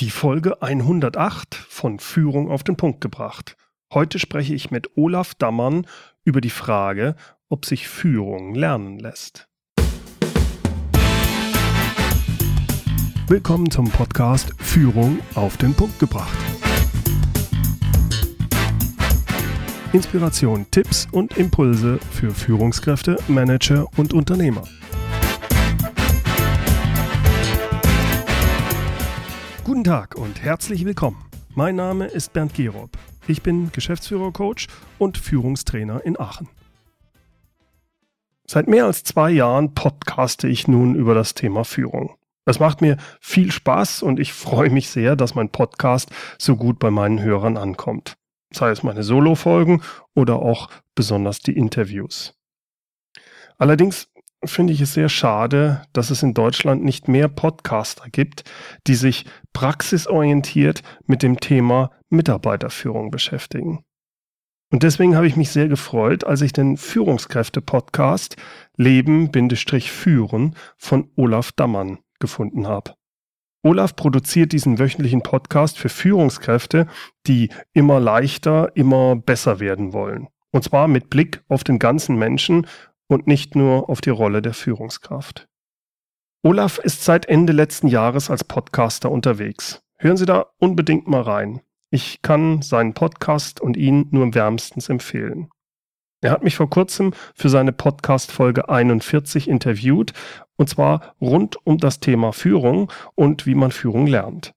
Die Folge 108 von Führung auf den Punkt gebracht. Heute spreche ich mit Olaf Dammann über die Frage, ob sich Führung lernen lässt. Willkommen zum Podcast Führung auf den Punkt gebracht. Inspiration, Tipps und Impulse für Führungskräfte, Manager und Unternehmer. Guten Tag und herzlich willkommen. Mein Name ist Bernd Gerob. Ich bin Geschäftsführer-Coach und Führungstrainer in Aachen. Seit mehr als zwei Jahren podcaste ich nun über das Thema Führung. Es macht mir viel Spaß und ich freue mich sehr, dass mein Podcast so gut bei meinen Hörern ankommt. Sei es meine Solo-Folgen oder auch besonders die Interviews. Allerdings finde ich es sehr schade, dass es in Deutschland nicht mehr Podcaster gibt, die sich praxisorientiert mit dem Thema Mitarbeiterführung beschäftigen. Und deswegen habe ich mich sehr gefreut, als ich den Führungskräfte-Podcast Leben-Führen von Olaf Dammann gefunden habe. Olaf produziert diesen wöchentlichen Podcast für Führungskräfte, die immer leichter, immer besser werden wollen. Und zwar mit Blick auf den ganzen Menschen und nicht nur auf die Rolle der Führungskraft. Olaf ist seit Ende letzten Jahres als Podcaster unterwegs. Hören Sie da unbedingt mal rein. Ich kann seinen Podcast und ihn nur wärmstens empfehlen. Er hat mich vor kurzem für seine Podcast-Folge 41 interviewt, und zwar rund um das Thema Führung und wie man Führung lernt.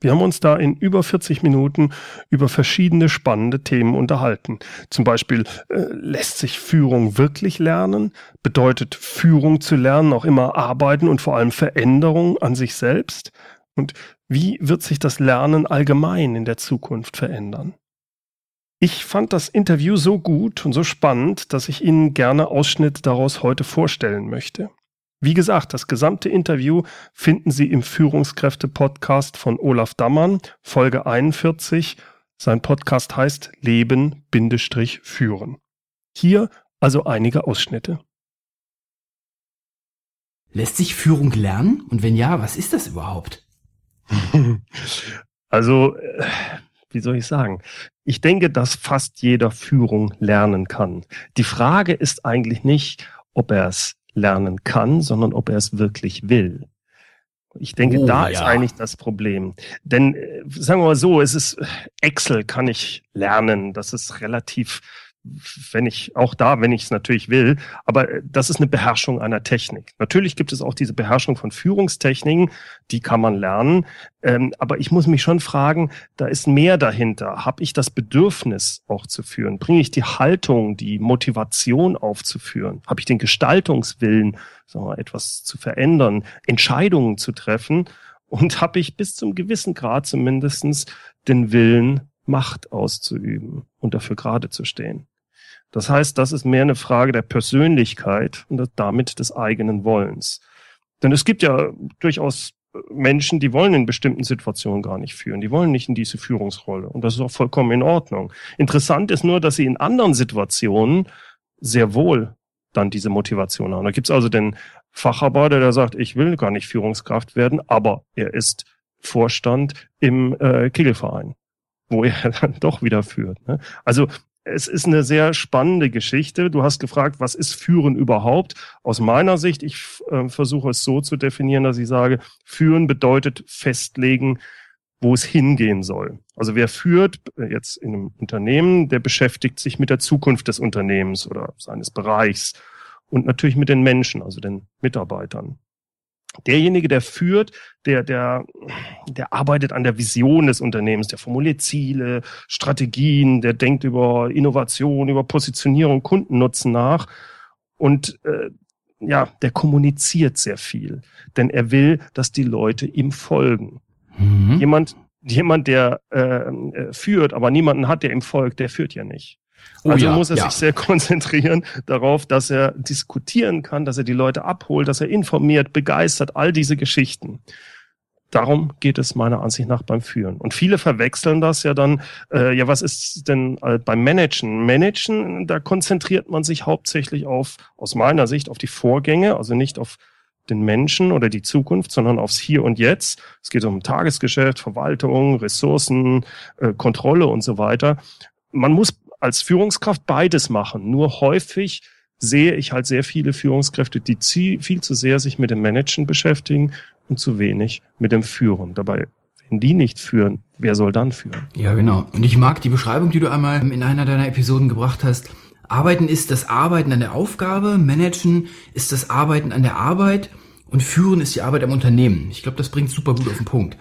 Wir haben uns da in über 40 Minuten über verschiedene spannende Themen unterhalten. Zum Beispiel, äh, lässt sich Führung wirklich lernen? Bedeutet Führung zu lernen auch immer Arbeiten und vor allem Veränderung an sich selbst? Und wie wird sich das Lernen allgemein in der Zukunft verändern? Ich fand das Interview so gut und so spannend, dass ich Ihnen gerne Ausschnitt daraus heute vorstellen möchte. Wie gesagt, das gesamte Interview finden Sie im Führungskräfte-Podcast von Olaf Dammann, Folge 41. Sein Podcast heißt Leben-Führen. Hier also einige Ausschnitte. Lässt sich Führung lernen? Und wenn ja, was ist das überhaupt? also, äh, wie soll ich sagen? Ich denke, dass fast jeder Führung lernen kann. Die Frage ist eigentlich nicht, ob er es lernen kann, sondern ob er es wirklich will. Ich denke, oh, da ja. ist eigentlich das Problem. Denn äh, sagen wir mal so, es ist Excel kann ich lernen. Das ist relativ wenn ich auch da, wenn ich es natürlich will, aber äh, das ist eine Beherrschung einer Technik. Natürlich gibt es auch diese Beherrschung von Führungstechniken, die kann man lernen, ähm, aber ich muss mich schon fragen, da ist mehr dahinter. Habe ich das Bedürfnis auch zu führen? Bringe ich die Haltung, die Motivation aufzuführen? Habe ich den Gestaltungswillen, sagen wir, etwas zu verändern, Entscheidungen zu treffen? Und habe ich bis zum gewissen Grad zumindestens den Willen, Macht auszuüben und dafür gerade zu stehen. Das heißt, das ist mehr eine Frage der Persönlichkeit und damit des eigenen Wollens. Denn es gibt ja durchaus Menschen, die wollen in bestimmten Situationen gar nicht führen. Die wollen nicht in diese Führungsrolle. Und das ist auch vollkommen in Ordnung. Interessant ist nur, dass sie in anderen Situationen sehr wohl dann diese Motivation haben. Da gibt's also den Facharbeiter, der sagt, ich will gar nicht Führungskraft werden, aber er ist Vorstand im äh, Kegelverein, wo er dann doch wieder führt. Ne? Also es ist eine sehr spannende Geschichte. Du hast gefragt, was ist Führen überhaupt? Aus meiner Sicht, ich äh, versuche es so zu definieren, dass ich sage, Führen bedeutet festlegen, wo es hingehen soll. Also wer führt äh, jetzt in einem Unternehmen, der beschäftigt sich mit der Zukunft des Unternehmens oder seines Bereichs und natürlich mit den Menschen, also den Mitarbeitern derjenige, der führt, der, der, der arbeitet an der Vision des Unternehmens, der formuliert Ziele, Strategien, der denkt über Innovation, über Positionierung, Kundennutzen nach und äh, ja, der kommuniziert sehr viel, denn er will, dass die Leute ihm folgen. Mhm. Jemand, jemand, der äh, äh führt, aber niemanden hat, der ihm folgt, der führt ja nicht. Oh, also ja, muss er ja. sich sehr konzentrieren darauf, dass er diskutieren kann, dass er die Leute abholt, dass er informiert, begeistert, all diese Geschichten. Darum geht es meiner Ansicht nach beim Führen. Und viele verwechseln das ja dann, äh, ja, was ist denn äh, beim Managen? Managen, da konzentriert man sich hauptsächlich auf, aus meiner Sicht, auf die Vorgänge, also nicht auf den Menschen oder die Zukunft, sondern aufs Hier und Jetzt. Es geht um Tagesgeschäft, Verwaltung, Ressourcen, äh, Kontrolle und so weiter. Man muss als Führungskraft beides machen. Nur häufig sehe ich halt sehr viele Führungskräfte, die viel zu sehr sich mit dem Managen beschäftigen und zu wenig mit dem Führen. Dabei, wenn die nicht führen, wer soll dann führen? Ja, genau. Und ich mag die Beschreibung, die du einmal in einer deiner Episoden gebracht hast. Arbeiten ist das Arbeiten an der Aufgabe, Managen ist das Arbeiten an der Arbeit und Führen ist die Arbeit am Unternehmen. Ich glaube, das bringt super gut auf den Punkt.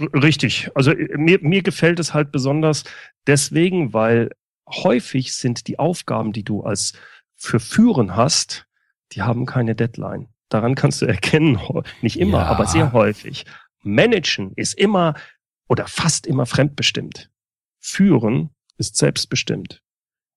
Richtig. Also mir, mir gefällt es halt besonders deswegen, weil häufig sind die Aufgaben, die du als für Führen hast, die haben keine Deadline. Daran kannst du erkennen, nicht immer, ja. aber sehr häufig. Managen ist immer oder fast immer fremdbestimmt. Führen ist selbstbestimmt.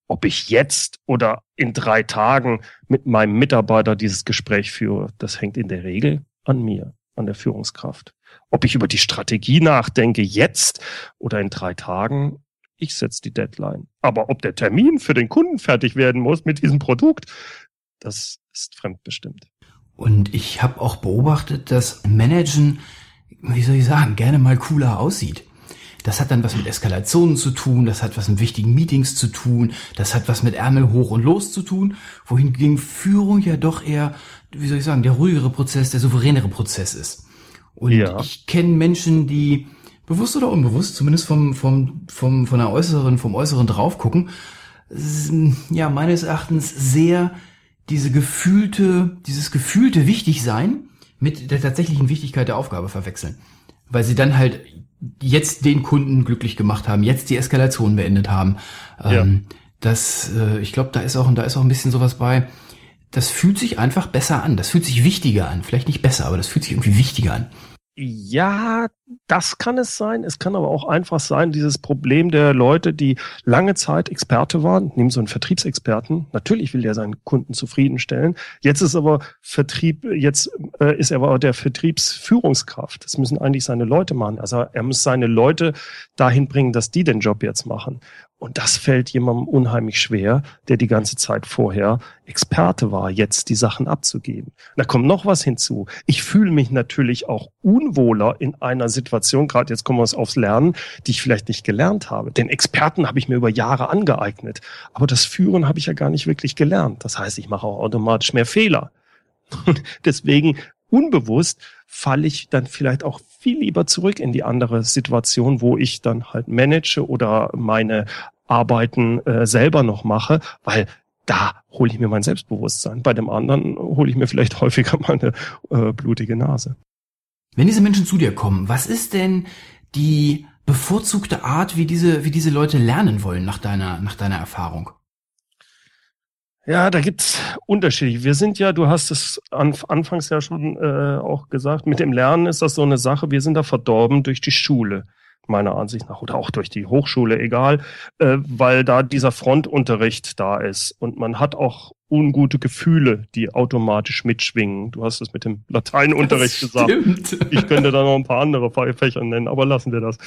Ob ich jetzt oder in drei Tagen mit meinem Mitarbeiter dieses Gespräch führe, das hängt in der Regel an mir, an der Führungskraft. Ob ich über die Strategie nachdenke, jetzt oder in drei Tagen, ich setze die Deadline. Aber ob der Termin für den Kunden fertig werden muss mit diesem Produkt, das ist fremdbestimmt. Und ich habe auch beobachtet, dass Managen, wie soll ich sagen, gerne mal cooler aussieht. Das hat dann was mit Eskalationen zu tun, das hat was mit wichtigen Meetings zu tun, das hat was mit Ärmel hoch und los zu tun, wohingegen Führung ja doch eher, wie soll ich sagen, der ruhigere Prozess, der souveränere Prozess ist. Und ja. ich kenne Menschen, die bewusst oder unbewusst, zumindest vom, vom, vom, von der äußeren, vom äußeren draufgucken, ja, meines Erachtens sehr diese gefühlte, dieses gefühlte Wichtigsein mit der tatsächlichen Wichtigkeit der Aufgabe verwechseln. Weil sie dann halt jetzt den Kunden glücklich gemacht haben, jetzt die Eskalation beendet haben. Ja. Ähm, das, äh, ich glaube, da ist auch, da ist auch ein bisschen sowas bei. Das fühlt sich einfach besser an. Das fühlt sich wichtiger an. Vielleicht nicht besser, aber das fühlt sich irgendwie wichtiger an. Ja, das kann es sein. Es kann aber auch einfach sein, dieses Problem der Leute, die lange Zeit Experte waren, nehmen so einen Vertriebsexperten. Natürlich will der seinen Kunden zufriedenstellen. Jetzt ist aber Vertrieb, jetzt äh, ist er aber der Vertriebsführungskraft. Das müssen eigentlich seine Leute machen. Also er muss seine Leute dahin bringen, dass die den Job jetzt machen. Und das fällt jemandem unheimlich schwer, der die ganze Zeit vorher Experte war, jetzt die Sachen abzugeben. Da kommt noch was hinzu. Ich fühle mich natürlich auch unwohler in einer Situation, gerade jetzt kommen wir aufs Lernen, die ich vielleicht nicht gelernt habe. Den Experten habe ich mir über Jahre angeeignet. Aber das Führen habe ich ja gar nicht wirklich gelernt. Das heißt, ich mache auch automatisch mehr Fehler. Deswegen unbewusst falle ich dann vielleicht auch viel lieber zurück in die andere Situation, wo ich dann halt manage oder meine Arbeiten äh, selber noch mache, weil da hole ich mir mein Selbstbewusstsein. Bei dem anderen hole ich mir vielleicht häufiger meine äh, blutige Nase. Wenn diese Menschen zu dir kommen, was ist denn die bevorzugte Art, wie diese, wie diese Leute lernen wollen nach deiner, nach deiner Erfahrung? Ja, da gibt's Unterschiede. Wir sind ja, du hast es an, anfangs ja schon äh, auch gesagt, mit dem Lernen ist das so eine Sache, wir sind da verdorben durch die Schule, meiner Ansicht nach, oder auch durch die Hochschule, egal, äh, weil da dieser Frontunterricht da ist und man hat auch ungute Gefühle, die automatisch mitschwingen. Du hast es mit dem Lateinunterricht gesagt. Ich könnte da noch ein paar andere Fächer nennen, aber lassen wir das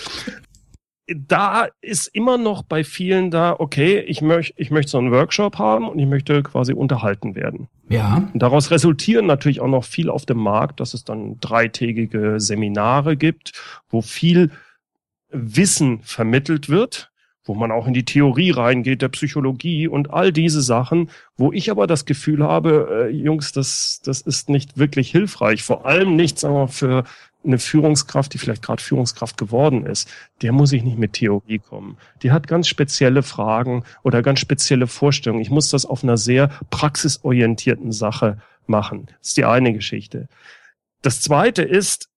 da ist immer noch bei vielen da, okay, ich möchte ich möchte so einen Workshop haben und ich möchte quasi unterhalten werden. Ja. Und daraus resultieren natürlich auch noch viel auf dem Markt, dass es dann dreitägige Seminare gibt, wo viel Wissen vermittelt wird, wo man auch in die Theorie reingeht, der Psychologie und all diese Sachen, wo ich aber das Gefühl habe, äh, Jungs, das, das ist nicht wirklich hilfreich. Vor allem nicht, sagen wir, für eine Führungskraft, die vielleicht gerade Führungskraft geworden ist, der muss ich nicht mit Theorie kommen. Die hat ganz spezielle Fragen oder ganz spezielle Vorstellungen. Ich muss das auf einer sehr praxisorientierten Sache machen. Das ist die eine Geschichte. Das zweite ist,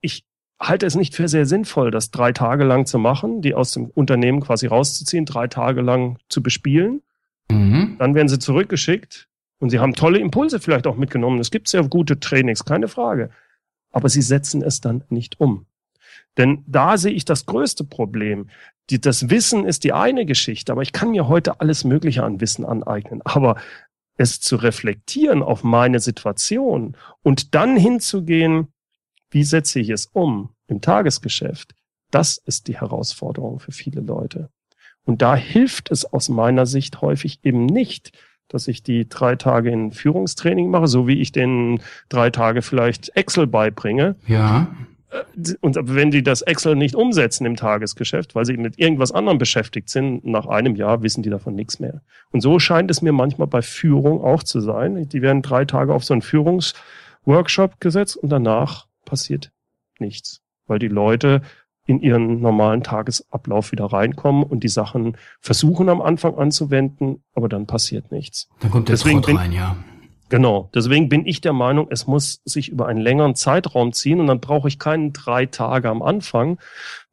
ich halte es nicht für sehr sinnvoll, das drei Tage lang zu machen, die aus dem Unternehmen quasi rauszuziehen, drei Tage lang zu bespielen. Mhm. Dann werden sie zurückgeschickt und sie haben tolle Impulse vielleicht auch mitgenommen. Es gibt sehr gute Trainings, keine Frage aber sie setzen es dann nicht um. Denn da sehe ich das größte Problem. Die, das Wissen ist die eine Geschichte, aber ich kann mir heute alles Mögliche an Wissen aneignen. Aber es zu reflektieren auf meine Situation und dann hinzugehen, wie setze ich es um im Tagesgeschäft, das ist die Herausforderung für viele Leute. Und da hilft es aus meiner Sicht häufig eben nicht, dass ich die drei Tage in Führungstraining mache, so wie ich den drei Tage vielleicht Excel beibringe. Ja. Äh, und wenn die das Excel nicht umsetzen im Tagesgeschäft, weil sie mit irgendwas anderem beschäftigt sind, nach einem Jahr wissen die davon nichts mehr. Und so scheint es mir manchmal bei Führung auch zu sein. Die werden drei Tage auf so einen Führungsworkshop gesetzt und danach passiert nichts, weil die Leute in ihren normalen Tagesablauf wieder reinkommen und die Sachen versuchen am Anfang anzuwenden, aber dann passiert nichts. Dann kommt der Deswegen Trott rein, ja. Genau. Deswegen bin ich der Meinung, es muss sich über einen längeren Zeitraum ziehen und dann brauche ich keinen drei Tage am Anfang.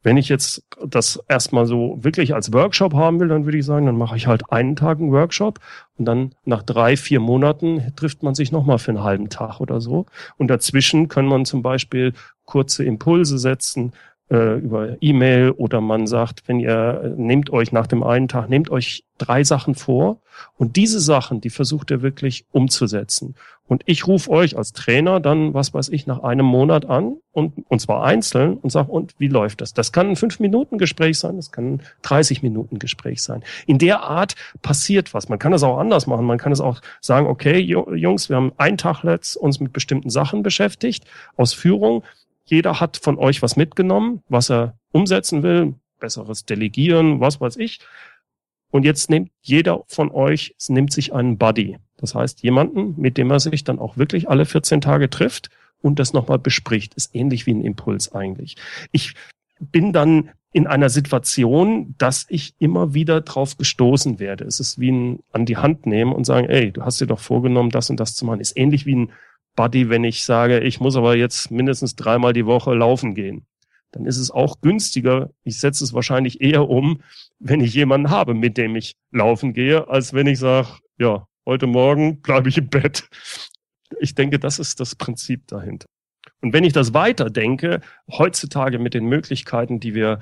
Wenn ich jetzt das erstmal so wirklich als Workshop haben will, dann würde ich sagen, dann mache ich halt einen Tag einen Workshop und dann nach drei, vier Monaten trifft man sich nochmal für einen halben Tag oder so. Und dazwischen kann man zum Beispiel kurze Impulse setzen, äh, über E-Mail oder man sagt, wenn ihr äh, nehmt euch nach dem einen Tag, nehmt euch drei Sachen vor und diese Sachen, die versucht ihr wirklich umzusetzen. Und ich rufe euch als Trainer dann, was weiß ich, nach einem Monat an und, und zwar einzeln und sage, und wie läuft das? Das kann ein fünf Minuten Gespräch sein, das kann ein 30 Minuten Gespräch sein. In der Art passiert was. Man kann es auch anders machen. Man kann es auch sagen, okay, Jungs, wir haben einen Tag letzt uns mit bestimmten Sachen beschäftigt, aus Führung. Jeder hat von euch was mitgenommen, was er umsetzen will, besseres Delegieren, was weiß ich. Und jetzt nimmt jeder von euch, es nimmt sich einen Buddy. Das heißt, jemanden, mit dem er sich dann auch wirklich alle 14 Tage trifft und das nochmal bespricht. Ist ähnlich wie ein Impuls eigentlich. Ich bin dann in einer Situation, dass ich immer wieder drauf gestoßen werde. Es ist wie ein an die Hand nehmen und sagen, ey, du hast dir doch vorgenommen, das und das zu machen. Ist ähnlich wie ein Buddy, wenn ich sage, ich muss aber jetzt mindestens dreimal die Woche laufen gehen. Dann ist es auch günstiger. Ich setze es wahrscheinlich eher um, wenn ich jemanden habe, mit dem ich laufen gehe, als wenn ich sage, ja, heute Morgen bleibe ich im Bett. Ich denke, das ist das Prinzip dahinter. Und wenn ich das weiter denke, heutzutage mit den Möglichkeiten, die wir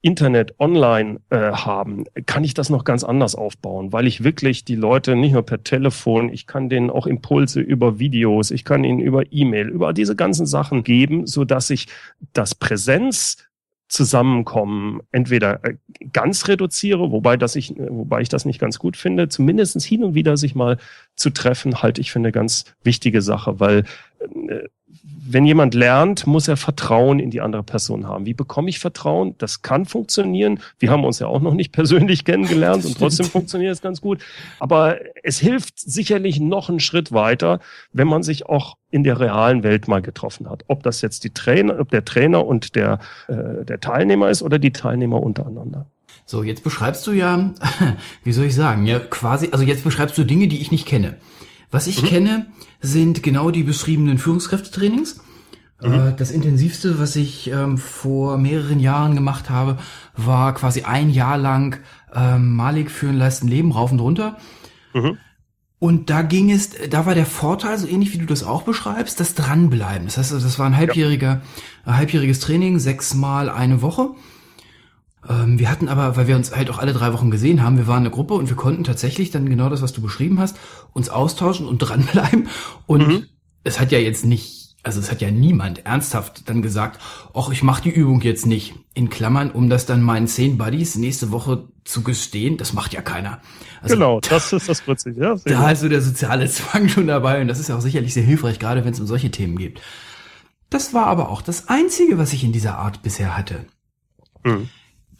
Internet online äh, haben, kann ich das noch ganz anders aufbauen, weil ich wirklich die Leute nicht nur per Telefon, ich kann denen auch Impulse über Videos, ich kann ihnen über E-Mail, über diese ganzen Sachen geben, so dass ich das Präsenz Zusammenkommen entweder äh, ganz reduziere, wobei das ich, wobei ich das nicht ganz gut finde, zumindestens hin und wieder sich mal zu treffen, halte ich für eine ganz wichtige Sache, weil wenn jemand lernt, muss er Vertrauen in die andere Person haben. Wie bekomme ich Vertrauen? Das kann funktionieren. Wir haben uns ja auch noch nicht persönlich kennengelernt und trotzdem funktioniert es ganz gut. Aber es hilft sicherlich noch einen Schritt weiter, wenn man sich auch in der realen Welt mal getroffen hat. Ob das jetzt die Trainer, ob der Trainer und der, äh, der Teilnehmer ist oder die Teilnehmer untereinander. So, jetzt beschreibst du ja, wie soll ich sagen, ja, quasi, also jetzt beschreibst du Dinge, die ich nicht kenne. Was ich mhm. kenne, sind genau die beschriebenen Führungskräftetrainings. Mhm. Äh, das intensivste, was ich ähm, vor mehreren Jahren gemacht habe, war quasi ein Jahr lang ähm, Malik für ein leisten Leben rauf und runter. Mhm. Und da ging es, da war der Vorteil, so ähnlich wie du das auch beschreibst, das Dranbleiben. Das heißt, das war ein halbjähriger, ja. halbjähriges Training, sechsmal eine Woche. Ähm, wir hatten aber, weil wir uns halt auch alle drei Wochen gesehen haben, wir waren eine Gruppe und wir konnten tatsächlich dann genau das, was du beschrieben hast, uns austauschen und dranbleiben. Und mhm. es hat ja jetzt nicht, also es hat ja niemand ernsthaft dann gesagt, ach, ich mache die Übung jetzt nicht. In Klammern, um das dann meinen zehn Buddies nächste Woche zu gestehen, das macht ja keiner. Also, genau, das ist das Prinzip. Ja, da ist so der soziale Zwang schon dabei und das ist ja auch sicherlich sehr hilfreich, gerade wenn es um solche Themen geht. Das war aber auch das Einzige, was ich in dieser Art bisher hatte. Mhm.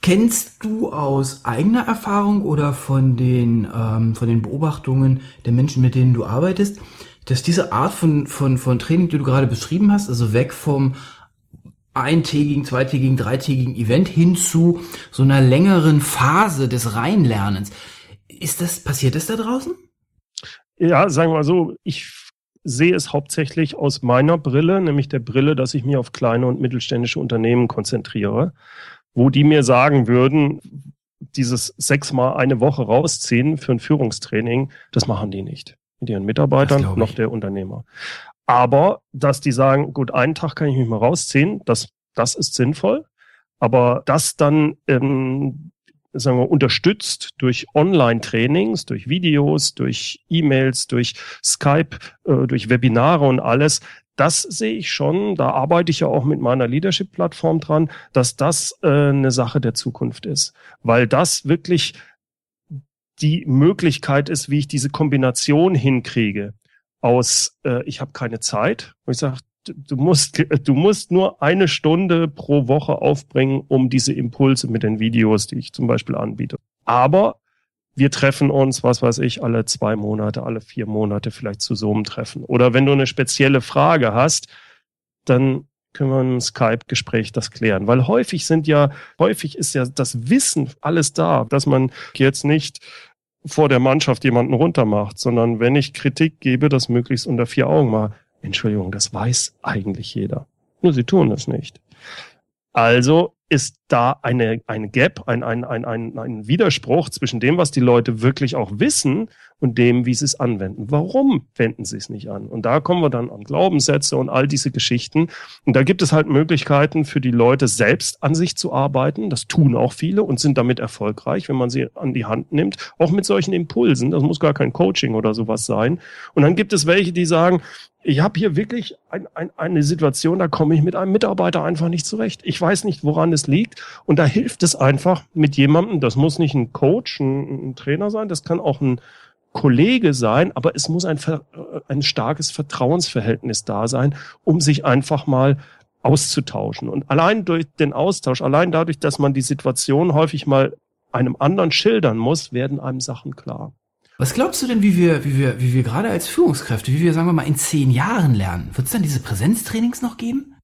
Kennst du aus eigener Erfahrung oder von den, ähm, von den Beobachtungen der Menschen, mit denen du arbeitest, dass diese Art von, von, von Training, die du gerade beschrieben hast, also weg vom eintägigen, zweitägigen, dreitägigen Event hin zu so einer längeren Phase des Reinlernens. Ist das, passiert das da draußen? Ja, sagen wir mal so, ich sehe es hauptsächlich aus meiner Brille, nämlich der Brille, dass ich mich auf kleine und mittelständische Unternehmen konzentriere wo die mir sagen würden, dieses sechsmal eine Woche rausziehen für ein Führungstraining, das machen die nicht. Mit ihren Mitarbeitern, noch der Unternehmer. Aber, dass die sagen, gut, einen Tag kann ich mich mal rausziehen, das, das ist sinnvoll. Aber das dann, ähm, sagen wir, unterstützt durch Online-Trainings, durch Videos, durch E-Mails, durch Skype, äh, durch Webinare und alles, das sehe ich schon, da arbeite ich ja auch mit meiner Leadership-Plattform dran, dass das äh, eine Sache der Zukunft ist. Weil das wirklich die Möglichkeit ist, wie ich diese Kombination hinkriege aus, äh, ich habe keine Zeit, wo ich sage, du musst, du musst nur eine Stunde pro Woche aufbringen, um diese Impulse mit den Videos, die ich zum Beispiel anbiete. Aber wir treffen uns, was weiß ich, alle zwei Monate, alle vier Monate vielleicht zu so einem Treffen. Oder wenn du eine spezielle Frage hast, dann können wir im Skype-Gespräch das klären. Weil häufig sind ja, häufig ist ja das Wissen alles da, dass man jetzt nicht vor der Mannschaft jemanden runtermacht, sondern wenn ich Kritik gebe, das möglichst unter vier Augen mal. Entschuldigung, das weiß eigentlich jeder. Nur sie tun es nicht. Also ist da eine, ein Gap, ein, ein, ein, ein, ein Widerspruch zwischen dem, was die Leute wirklich auch wissen und dem, wie sie es anwenden. Warum wenden sie es nicht an? Und da kommen wir dann an Glaubenssätze und all diese Geschichten. Und da gibt es halt Möglichkeiten für die Leute selbst an sich zu arbeiten. Das tun auch viele und sind damit erfolgreich, wenn man sie an die Hand nimmt. Auch mit solchen Impulsen. Das muss gar kein Coaching oder sowas sein. Und dann gibt es welche, die sagen, ich habe hier wirklich ein, ein, eine Situation, da komme ich mit einem Mitarbeiter einfach nicht zurecht. Ich weiß nicht, woran es liegt. Und da hilft es einfach mit jemandem, das muss nicht ein Coach, ein, ein Trainer sein, das kann auch ein Kollege sein, aber es muss ein, ein starkes Vertrauensverhältnis da sein, um sich einfach mal auszutauschen. Und allein durch den Austausch, allein dadurch, dass man die Situation häufig mal einem anderen schildern muss, werden einem Sachen klar. Was glaubst du denn, wie wir, wie wir, wie wir gerade als Führungskräfte, wie wir, sagen wir mal, in zehn Jahren lernen? Wird es dann diese Präsenztrainings noch geben?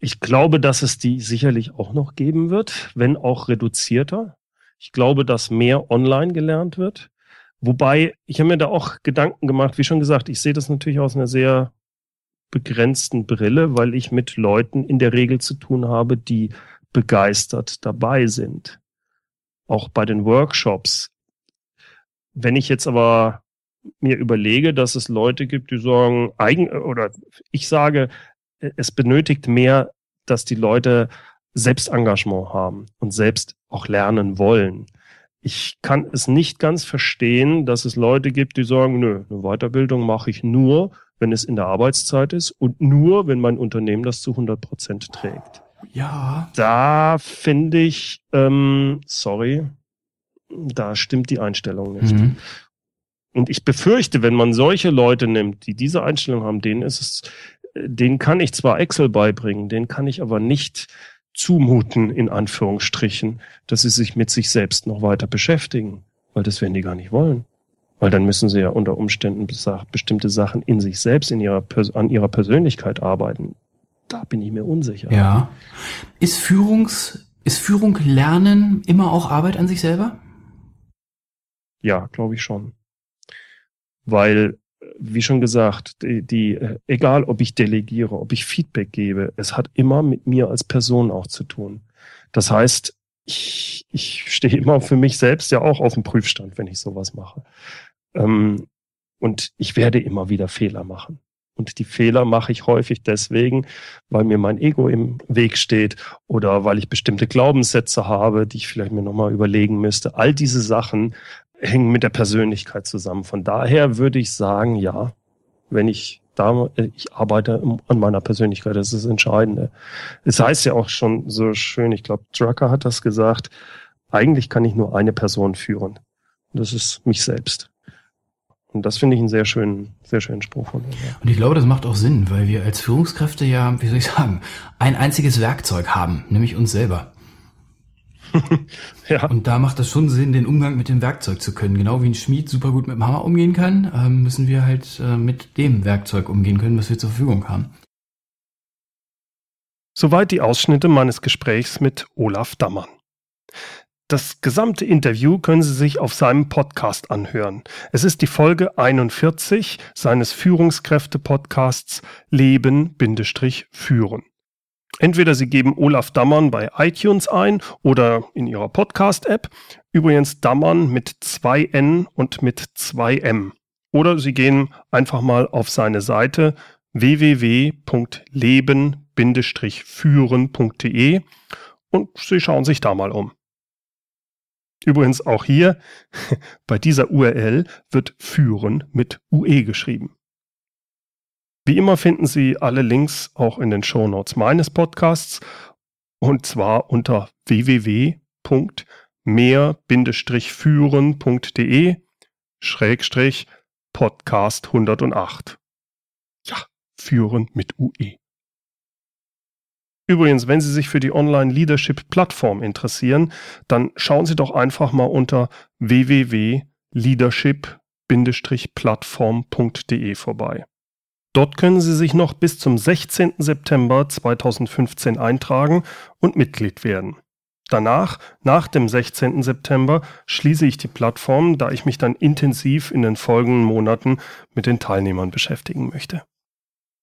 Ich glaube, dass es die sicherlich auch noch geben wird, wenn auch reduzierter. Ich glaube, dass mehr online gelernt wird. Wobei, ich habe mir da auch Gedanken gemacht, wie schon gesagt, ich sehe das natürlich aus einer sehr begrenzten Brille, weil ich mit Leuten in der Regel zu tun habe, die begeistert dabei sind. Auch bei den Workshops wenn ich jetzt aber mir überlege, dass es Leute gibt, die sagen, eigen, oder ich sage, es benötigt mehr, dass die Leute Selbstengagement haben und selbst auch lernen wollen. Ich kann es nicht ganz verstehen, dass es Leute gibt, die sagen, nö, eine Weiterbildung mache ich nur, wenn es in der Arbeitszeit ist und nur, wenn mein Unternehmen das zu 100 Prozent trägt. Ja. Da finde ich, ähm, sorry, da stimmt die Einstellung nicht. Mhm. Und ich befürchte, wenn man solche Leute nimmt, die diese Einstellung haben, denen ist es, denen kann ich zwar Excel beibringen, denen kann ich aber nicht zumuten, in Anführungsstrichen, dass sie sich mit sich selbst noch weiter beschäftigen, weil das werden die gar nicht wollen. Weil dann müssen sie ja unter Umständen bestimmte Sachen in sich selbst, in ihrer, an ihrer Persönlichkeit arbeiten. Da bin ich mir unsicher. Ja. Ist Führungs, ist Führung Lernen immer auch Arbeit an sich selber? Ja, glaube ich schon. Weil, wie schon gesagt, die, die, äh, egal ob ich delegiere, ob ich Feedback gebe, es hat immer mit mir als Person auch zu tun. Das heißt, ich, ich stehe immer für mich selbst ja auch auf dem Prüfstand, wenn ich sowas mache. Ähm, und ich werde immer wieder Fehler machen. Und die Fehler mache ich häufig deswegen, weil mir mein Ego im Weg steht oder weil ich bestimmte Glaubenssätze habe, die ich vielleicht mir nochmal überlegen müsste. All diese Sachen hängen mit der Persönlichkeit zusammen. Von daher würde ich sagen, ja, wenn ich da, ich arbeite an meiner Persönlichkeit, das ist das Entscheidende. Es heißt ja auch schon so schön, ich glaube, Drucker hat das gesagt, eigentlich kann ich nur eine Person führen. Das ist mich selbst. Und das finde ich einen sehr schönen, sehr schönen Spruch von mir. Und ich glaube, das macht auch Sinn, weil wir als Führungskräfte ja, wie soll ich sagen, ein einziges Werkzeug haben, nämlich uns selber. ja. Und da macht das schon Sinn, den Umgang mit dem Werkzeug zu können. Genau wie ein Schmied super gut mit dem Hammer umgehen kann, ähm, müssen wir halt äh, mit dem Werkzeug umgehen können, was wir zur Verfügung haben. Soweit die Ausschnitte meines Gesprächs mit Olaf Dammann. Das gesamte Interview können Sie sich auf seinem Podcast anhören. Es ist die Folge 41 seines Führungskräfte-Podcasts Leben-Führen. Entweder Sie geben Olaf Dammern bei iTunes ein oder in Ihrer Podcast-App. Übrigens Dammern mit zwei N und mit zwei M. Oder Sie gehen einfach mal auf seine Seite www.leben-führen.de und Sie schauen sich da mal um. Übrigens auch hier, bei dieser URL wird führen mit UE geschrieben. Wie immer finden Sie alle Links auch in den Shownotes meines Podcasts und zwar unter www.mensch-führen.de. mehr-führen.de Schrägstrich Podcast 108. Ja, führen mit UE. Übrigens, wenn Sie sich für die Online Leadership Plattform interessieren, dann schauen Sie doch einfach mal unter www.leadership-plattform.de vorbei. Dort können Sie sich noch bis zum 16. September 2015 eintragen und Mitglied werden. Danach, nach dem 16. September, schließe ich die Plattform, da ich mich dann intensiv in den folgenden Monaten mit den Teilnehmern beschäftigen möchte.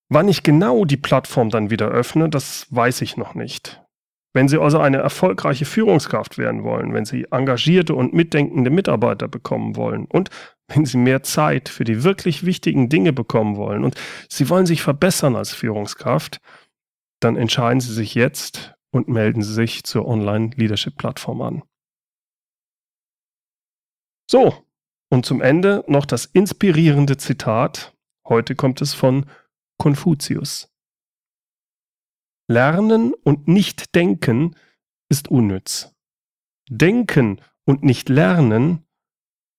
Wann ich genau die Plattform dann wieder öffne, das weiß ich noch nicht. Wenn Sie also eine erfolgreiche Führungskraft werden wollen, wenn Sie engagierte und mitdenkende Mitarbeiter bekommen wollen und wenn Sie mehr Zeit für die wirklich wichtigen Dinge bekommen wollen und Sie wollen sich verbessern als Führungskraft, dann entscheiden Sie sich jetzt und melden Sie sich zur Online-Leadership-Plattform an. So, und zum Ende noch das inspirierende Zitat. Heute kommt es von Konfuzius. Lernen und nicht denken ist unnütz. Denken und nicht lernen